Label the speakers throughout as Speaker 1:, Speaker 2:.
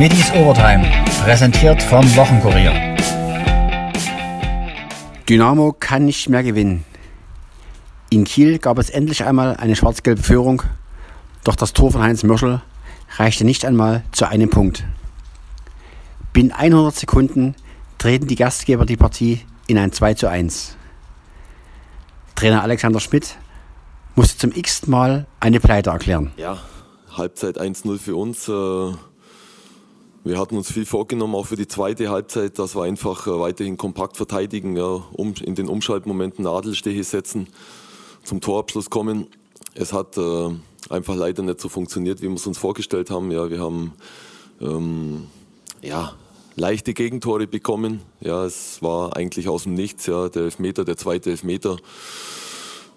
Speaker 1: Middies Overtime, präsentiert vom Wochenkurier.
Speaker 2: Dynamo kann nicht mehr gewinnen. In Kiel gab es endlich einmal eine schwarz-gelbe Führung, doch das Tor von Heinz Mörschel reichte nicht einmal zu einem Punkt. Binnen 100 Sekunden treten die Gastgeber die Partie in ein 2 zu 1. Trainer Alexander Schmidt musste zum x Mal eine Pleite erklären.
Speaker 3: Ja, Halbzeit 1-0 für uns. Äh, wir hatten uns viel vorgenommen, auch für die zweite Halbzeit, dass wir einfach äh, weiterhin kompakt verteidigen, ja, um, in den Umschaltmomenten Nadelstiche setzen, zum Torabschluss kommen. Es hat äh, einfach leider nicht so funktioniert, wie wir es uns vorgestellt haben. Ja, wir haben ähm, ja, leichte Gegentore bekommen. Ja, es war eigentlich aus dem Nichts, ja, der Elfmeter, der zweite Elfmeter.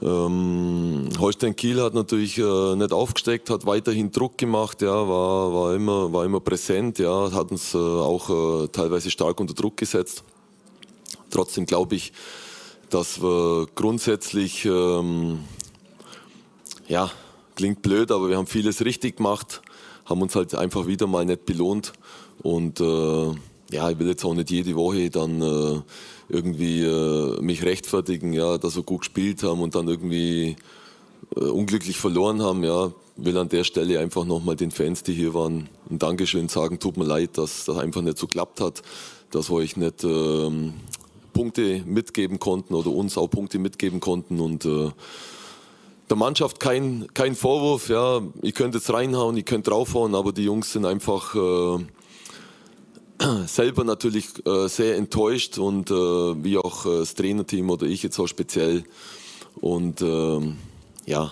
Speaker 3: Ähm, Holstein Kiel hat natürlich äh, nicht aufgesteckt, hat weiterhin Druck gemacht, ja, war, war, immer, war immer präsent, ja, hat uns äh, auch äh, teilweise stark unter Druck gesetzt. Trotzdem glaube ich, dass wir grundsätzlich, ähm, ja, klingt blöd, aber wir haben vieles richtig gemacht, haben uns halt einfach wieder mal nicht belohnt und äh, ja, ich will jetzt auch nicht jede Woche dann äh, irgendwie äh, mich rechtfertigen, ja, dass wir gut gespielt haben und dann irgendwie äh, unglücklich verloren haben, ja. Will an der Stelle einfach nochmal den Fans, die hier waren, ein Dankeschön sagen. Tut mir leid, dass das einfach nicht so klappt hat, dass wir euch nicht ähm, Punkte mitgeben konnten oder uns auch Punkte mitgeben konnten und äh, der Mannschaft kein, kein Vorwurf, ja, ihr könnt jetzt reinhauen, ihr könnt draufhauen, aber die Jungs sind einfach äh, selber natürlich äh, sehr enttäuscht und äh, wie auch äh, das Trainerteam oder ich jetzt auch speziell. Und ähm, ja,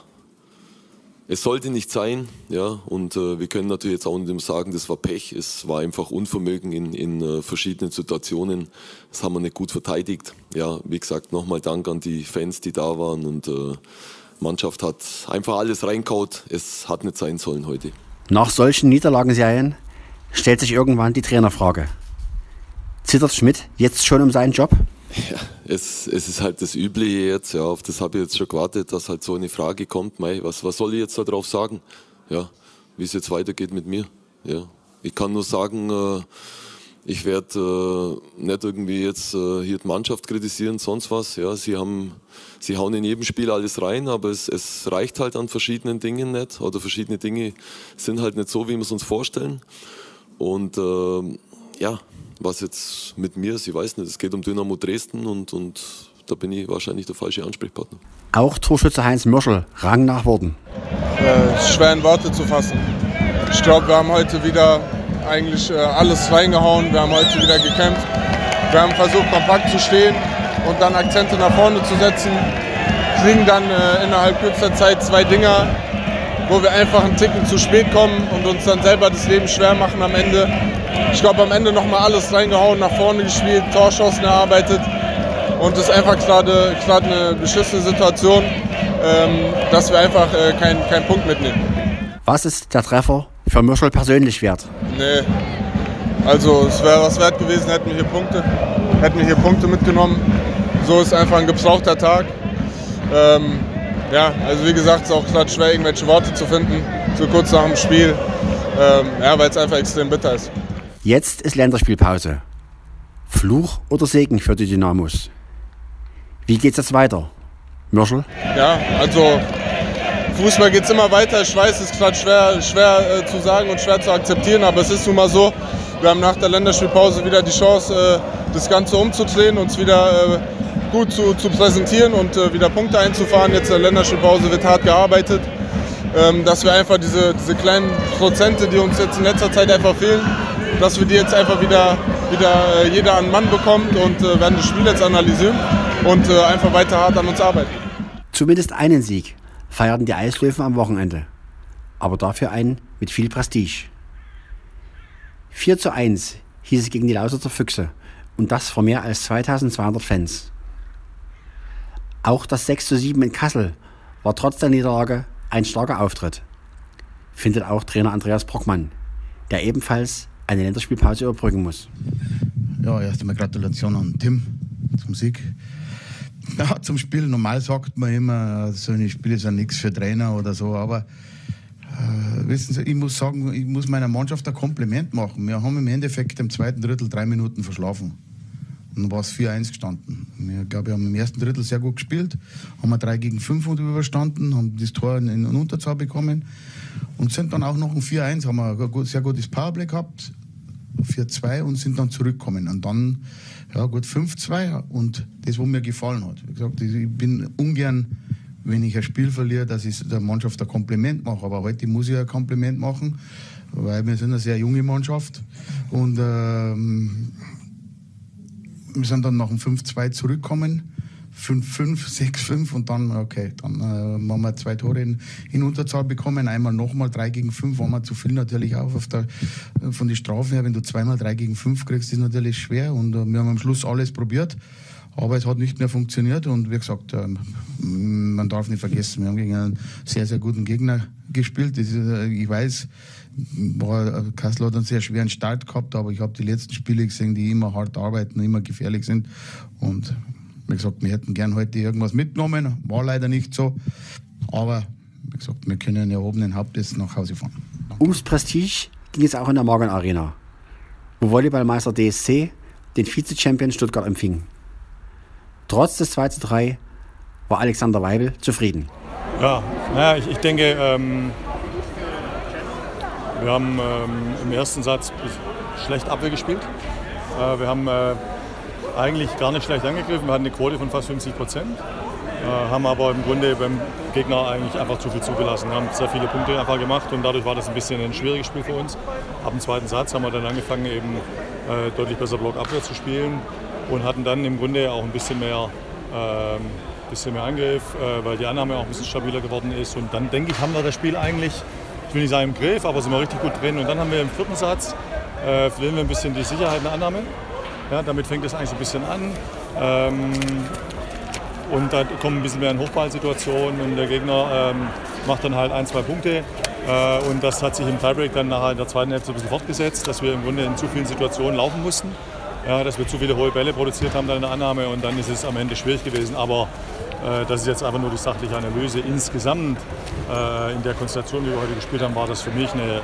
Speaker 3: es sollte nicht sein, ja, und äh, wir können natürlich jetzt auch nicht sagen, das war Pech, es war einfach Unvermögen in, in äh, verschiedenen Situationen. Das haben wir nicht gut verteidigt. Ja, wie gesagt, nochmal Dank an die Fans, die da waren und äh, Mannschaft hat einfach alles reinkaut. Es hat nicht sein sollen heute.
Speaker 2: Nach solchen Niederlagenserien stellt sich irgendwann die Trainerfrage. Zittert Schmidt jetzt schon um seinen Job?
Speaker 3: Ja, es, es ist halt das Übliche jetzt, ja, auf das habe ich jetzt schon gewartet, dass halt so eine Frage kommt, mei, was, was soll ich jetzt darauf sagen, ja, wie es jetzt weitergeht mit mir, ja. Ich kann nur sagen, äh, ich werde äh, nicht irgendwie jetzt äh, hier die Mannschaft kritisieren, sonst was, ja, sie haben, sie hauen in jedem Spiel alles rein, aber es, es reicht halt an verschiedenen Dingen nicht, oder verschiedene Dinge sind halt nicht so, wie wir es uns vorstellen. Und äh, ja, was jetzt mit mir ist, ich weiß nicht, es geht um Dynamo Dresden und, und da bin ich wahrscheinlich der falsche Ansprechpartner.
Speaker 2: Auch Torschütze Heinz Mörschel rang nach Worten.
Speaker 4: Äh, schwer in Worte zu fassen. Ich glaube, wir haben heute wieder eigentlich äh, alles reingehauen. Wir haben heute wieder gekämpft. Wir haben versucht, kompakt zu stehen und dann Akzente nach vorne zu setzen. Kriegen dann äh, innerhalb kürzester Zeit zwei Dinger, wo wir einfach einen Ticken zu spät kommen und uns dann selber das Leben schwer machen am Ende. Ich glaube, am Ende nochmal alles reingehauen, nach vorne gespielt, Torschancen erarbeitet. Und es ist einfach gerade eine beschissene Situation, ähm, dass wir einfach äh, keinen kein Punkt mitnehmen.
Speaker 2: Was ist der Treffer für Mürschel persönlich wert?
Speaker 4: Nee. Also es wäre was wert gewesen, hätten wir hier Punkte, hätten wir hier Punkte mitgenommen. So ist einfach ein gebrauchter Tag. Ähm, ja, also wie gesagt, es ist auch gerade schwer, irgendwelche Worte zu finden, so kurz nach dem Spiel, ähm, ja, weil es einfach extrem bitter ist.
Speaker 2: Jetzt ist Länderspielpause. Fluch oder Segen für die Dynamos? Wie geht's jetzt weiter? Mörschel?
Speaker 4: Ja, also Fußball geht es immer weiter. Ich weiß, es ist gerade schwer, schwer äh, zu sagen und schwer zu akzeptieren, aber es ist nun mal so. Wir haben nach der Länderspielpause wieder die Chance, äh, das Ganze umzudrehen, uns wieder äh, gut zu, zu präsentieren und äh, wieder Punkte einzufahren. Jetzt in der Länderspielpause wird hart gearbeitet, ähm, dass wir einfach diese, diese kleinen Prozente, die uns jetzt in letzter Zeit einfach fehlen, dass wir die jetzt einfach wieder, wieder äh, jeder an Mann bekommt und äh, werden das Spiel jetzt analysieren und äh, einfach weiter hart an uns arbeiten.
Speaker 2: Zumindest einen Sieg feierten die Eislöwen am Wochenende, aber dafür einen mit viel Prestige. 4 zu 1 hieß es gegen die Lausitzer Füchse und das vor mehr als 2200 Fans. Auch das 6 zu 7 in Kassel war trotz der Niederlage ein starker Auftritt, findet auch Trainer Andreas Brockmann, der ebenfalls eine Länderspielpause überbrücken muss.
Speaker 5: Ja, erst einmal Gratulation an Tim zum Sieg. Ja, zum Spiel. Normal sagt man immer, so ein Spiel ist ja nichts für Trainer oder so, aber äh, wissen Sie, ich muss sagen, ich muss meiner Mannschaft ein Kompliment machen. Wir haben im Endeffekt im zweiten Drittel drei Minuten verschlafen. Dann war es 4-1 gestanden. Ich glaube, wir haben im ersten Drittel sehr gut gespielt, haben wir 3 gegen 5 überstanden, haben das Tor in, in Unterzahl bekommen und sind dann auch noch ein 4-1, haben wir ein sehr gutes Powerplay gehabt, 4-2 und sind dann zurückgekommen. Und dann, ja gut, 5-2 und das, was mir gefallen hat. Wie gesagt, ich bin ungern wenn ich ein Spiel verliere, dass ich der Mannschaft ein Kompliment mache. Aber heute muss ich ein Kompliment machen, weil wir sind eine sehr junge Mannschaft. Und ähm, wir sind dann nach dem 5-2 zurückgekommen. 5-5, 6-5 und dann, okay, dann äh, haben wir zwei Tore in, in Unterzahl bekommen. Einmal nochmal 3 gegen 5, waren wir zu viel natürlich auch auf der, von den Strafen her. Wenn du zweimal 3 gegen 5 kriegst, ist natürlich schwer und äh, wir haben am Schluss alles probiert. Aber es hat nicht mehr funktioniert und wie gesagt, ähm, man darf nicht vergessen, wir haben gegen einen sehr, sehr guten Gegner gespielt. Ist, äh, ich weiß, war, Kassel hat einen sehr schweren Start gehabt, aber ich habe die letzten Spiele gesehen, die immer hart arbeiten, immer gefährlich sind. Und wie gesagt, wir hätten gern heute irgendwas mitgenommen, war leider nicht so. Aber wie gesagt, wir können erhobenen Hauptes nach Hause fahren.
Speaker 2: Ums Prestige ging es auch in der Morgan Arena, wo Volleyballmeister DSC den Vize-Champion Stuttgart empfing. Trotz des 2 zu 3 war Alexander Weibel zufrieden.
Speaker 6: Ja, naja, ich, ich denke, ähm, wir haben ähm, im ersten Satz schlecht Abwehr gespielt. Äh, wir haben äh, eigentlich gar nicht schlecht angegriffen. Wir hatten eine Quote von fast 50 Prozent. Äh, haben aber im Grunde beim Gegner eigentlich einfach zu viel zugelassen. Wir haben sehr viele Punkte einfach gemacht und dadurch war das ein bisschen ein schwieriges Spiel für uns. Ab dem zweiten Satz haben wir dann angefangen, eben äh, deutlich besser Blockabwehr zu spielen und hatten dann im Grunde auch ein bisschen mehr, ähm, bisschen mehr Angriff, äh, weil die Annahme auch ein bisschen stabiler geworden ist. Und dann denke ich, haben wir das Spiel eigentlich, ich will nicht sagen im Griff, aber sind wir richtig gut drin. Und dann haben wir im vierten Satz, äh, verlieren wir ein bisschen die Sicherheit in der Annahme. Ja, damit fängt es eigentlich so ein bisschen an. Ähm, und da kommen ein bisschen mehr in Hochballsituationen und der Gegner ähm, macht dann halt ein, zwei Punkte. Äh, und das hat sich im Tiebreak dann nachher in der zweiten Hälfte ein bisschen fortgesetzt, dass wir im Grunde in zu vielen Situationen laufen mussten ja, dass wir zu viele hohe Bälle produziert haben dann in der Annahme und dann ist es am Ende schwierig gewesen. Aber äh, das ist jetzt einfach nur die sachliche Analyse. Insgesamt in der Konstellation, die wir heute gespielt haben, war das für mich eine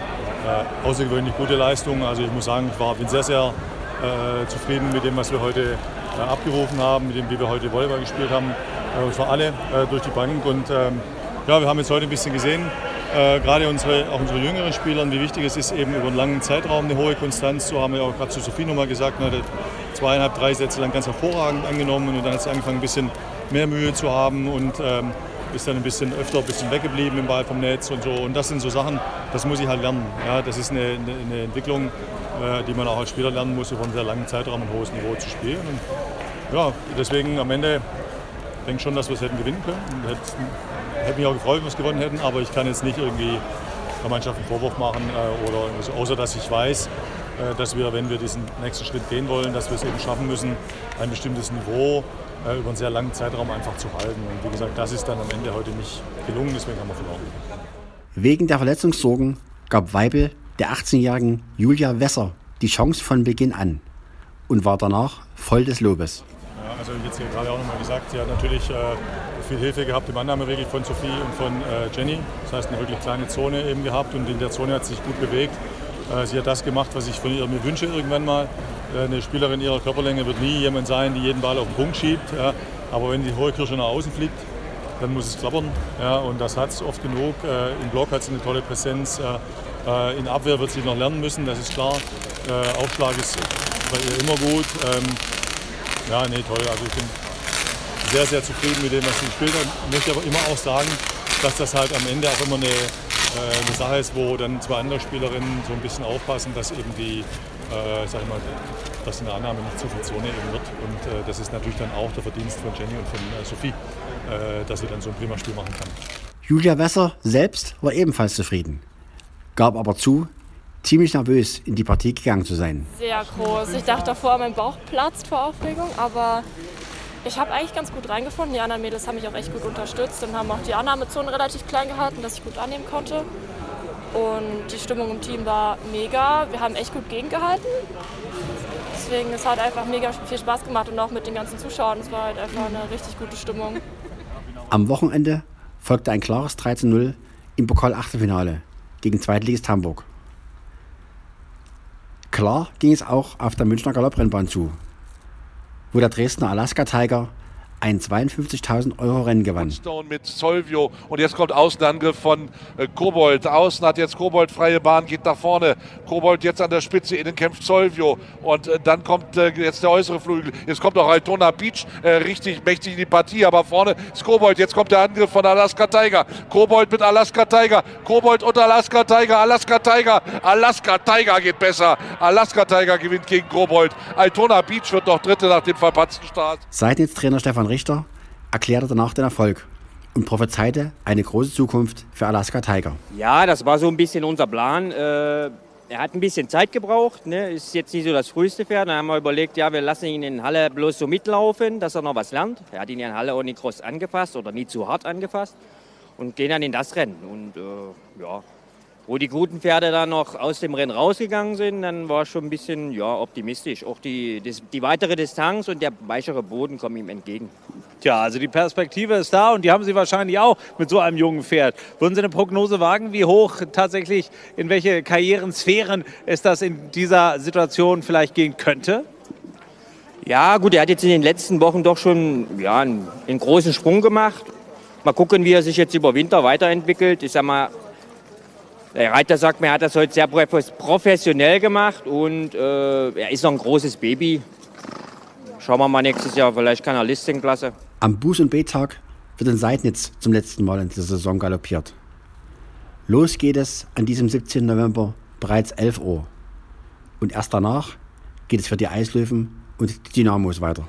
Speaker 6: äh, außergewöhnlich gute Leistung. Also ich muss sagen, ich war, bin sehr, sehr äh, zufrieden mit dem, was wir heute äh, abgerufen haben, mit dem, wie wir heute Volleyball gespielt haben. Äh, und zwar alle durch die Bank. Und ähm, ja, wir haben jetzt heute ein bisschen gesehen, äh, gerade unsere, auch unsere jüngeren Spieler, wie wichtig es ist, eben über einen langen Zeitraum eine hohe Konstanz zu haben. Wir haben auch gerade zu Sophie nochmal gesagt, ne, zweieinhalb, drei Sätze lang ganz hervorragend angenommen und dann hat sie angefangen, ein bisschen mehr Mühe zu haben und ähm, ist dann ein bisschen öfter ein bisschen weggeblieben im Ball vom Netz und so. Und das sind so Sachen, das muss ich halt lernen. Ja, das ist eine, eine, eine Entwicklung, äh, die man auch als Spieler lernen muss, über einen sehr langen Zeitraum ein hohes Niveau zu spielen. Und ja, deswegen am Ende denke ich schon, dass wir es hätten gewinnen können. Hätte mich auch gefreut, wenn wir es gewonnen hätten, aber ich kann jetzt nicht irgendwie der Mannschaft einen Vorwurf machen äh, oder so, außer dass ich weiß, dass wir, wenn wir diesen nächsten Schritt gehen wollen, dass wir es eben schaffen müssen, ein bestimmtes Niveau äh, über einen sehr langen Zeitraum einfach zu halten. Und wie gesagt, das ist dann am Ende heute nicht gelungen, deswegen haben wir verloren.
Speaker 2: Wegen der Verletzungssorgen gab Weibel der 18-jährigen Julia Wesser die Chance von Beginn an und war danach voll des Lobes.
Speaker 6: Ja, also jetzt hier gerade auch nochmal gesagt, sie hat natürlich äh, viel Hilfe gehabt im Annahmeregel von Sophie und von äh, Jenny. Das heißt, eine wirklich kleine Zone eben gehabt und in der Zone hat sie sich gut bewegt. Äh, sie hat das gemacht, was ich von ihr mir wünsche irgendwann mal. Äh, eine Spielerin ihrer Körperlänge wird nie jemand sein, die jeden Ball auf den Punkt schiebt. Aber wenn die hohe Kirsche nach außen fliegt, dann muss es klappern. Und das hat es oft genug. Äh, Im Block hat sie eine tolle Präsenz. In Abwehr wird sie noch lernen müssen, das ist klar. Aufschlag ist bei ihr immer gut. Ähm, ja, nee, toll. Also ich bin sehr, sehr zufrieden mit dem, was sie gespielt hat. Ich möchte aber immer auch sagen, dass das halt am Ende auch immer eine, eine Sache ist, wo dann zwei andere Spielerinnen so ein bisschen aufpassen, dass eben die, äh, sag ich mal, dass in der Annahme nicht zu viel Zone eben wird. Und äh, das ist natürlich dann auch der Verdienst von Jenny und von äh, Sophie, äh, dass sie dann so ein prima Spiel machen kann.
Speaker 2: Julia Wesser selbst war ebenfalls zufrieden, gab aber zu, ziemlich nervös in die Partie gegangen zu sein.
Speaker 7: Sehr groß. Ich dachte davor, mein Bauch platzt vor Aufregung, aber ich habe eigentlich ganz gut reingefunden. Die anderen Mädels haben mich auch echt gut unterstützt und haben auch die Annahmezonen relativ klein gehalten, dass ich gut annehmen konnte. Und die Stimmung im Team war mega. Wir haben echt gut gegengehalten. Deswegen, es hat einfach mega viel Spaß gemacht und auch mit den ganzen Zuschauern. Es war halt einfach eine richtig gute Stimmung.
Speaker 2: Am Wochenende folgte ein klares 13-0 im Pokal-Achtelfinale. 2 zu 1 gegen Zweitligist Hamburg. Klar ging es auch auf der Münchner Galopprennbahn zu, wo der Dresdner Alaska Tiger ein 52.000 Euro Rennen gewann.
Speaker 8: Stone mit Solvio und jetzt kommt Außenangriff von äh, Kobold. Außen hat jetzt Kobold freie Bahn, geht nach vorne. Kobold jetzt an der Spitze, innen kämpft Solvio und äh, dann kommt äh, jetzt der äußere Flügel. Jetzt kommt auch Altona Beach richtig mächtig in die Partie, aber vorne ist Kobold. Jetzt kommt der Angriff von Alaska Tiger. Kobold mit Alaska Tiger. Kobold und Alaska Tiger. Alaska Tiger. Alaska Tiger geht besser. Alaska Tiger gewinnt gegen Kobold. Altona Beach wird noch Dritte nach dem verpatzten Start.
Speaker 2: Seitens Trainer Stefan Richter erklärte danach den Erfolg und prophezeite eine große Zukunft für Alaska Tiger.
Speaker 9: Ja, das war so ein bisschen unser Plan. Äh, er hat ein bisschen Zeit gebraucht, ne? ist jetzt nicht so das früheste Pferd. Dann haben wir überlegt, ja, wir lassen ihn in Halle bloß so mitlaufen, dass er noch was lernt. Er hat ihn ja in Halle auch nicht groß angefasst oder nie zu hart angefasst und gehen dann in das Rennen. Und äh, ja, wo die guten Pferde dann noch aus dem Rennen rausgegangen sind, dann war schon ein bisschen ja, optimistisch. Auch die, die, die weitere Distanz und der weichere Boden kommen ihm entgegen.
Speaker 10: Tja, also die Perspektive ist da und die haben Sie wahrscheinlich auch mit so einem jungen Pferd. Würden Sie eine Prognose wagen, wie hoch tatsächlich, in welche Karrierensphären es das in dieser Situation vielleicht gehen könnte?
Speaker 9: Ja, gut, er hat jetzt in den letzten Wochen doch schon ja, einen, einen großen Sprung gemacht. Mal gucken, wie er sich jetzt über Winter weiterentwickelt. Ich sag mal, der Reiter sagt mir, er hat das heute sehr professionell gemacht und äh, er ist noch ein großes Baby. Schauen wir mal nächstes Jahr, vielleicht kann er Listingklasse.
Speaker 2: Am Buß- und B-Tag wird in Seidnitz zum letzten Mal in dieser Saison galoppiert. Los geht es an diesem 17. November bereits 11 Uhr. Und erst danach geht es für die Eislöwen und die Dynamos weiter.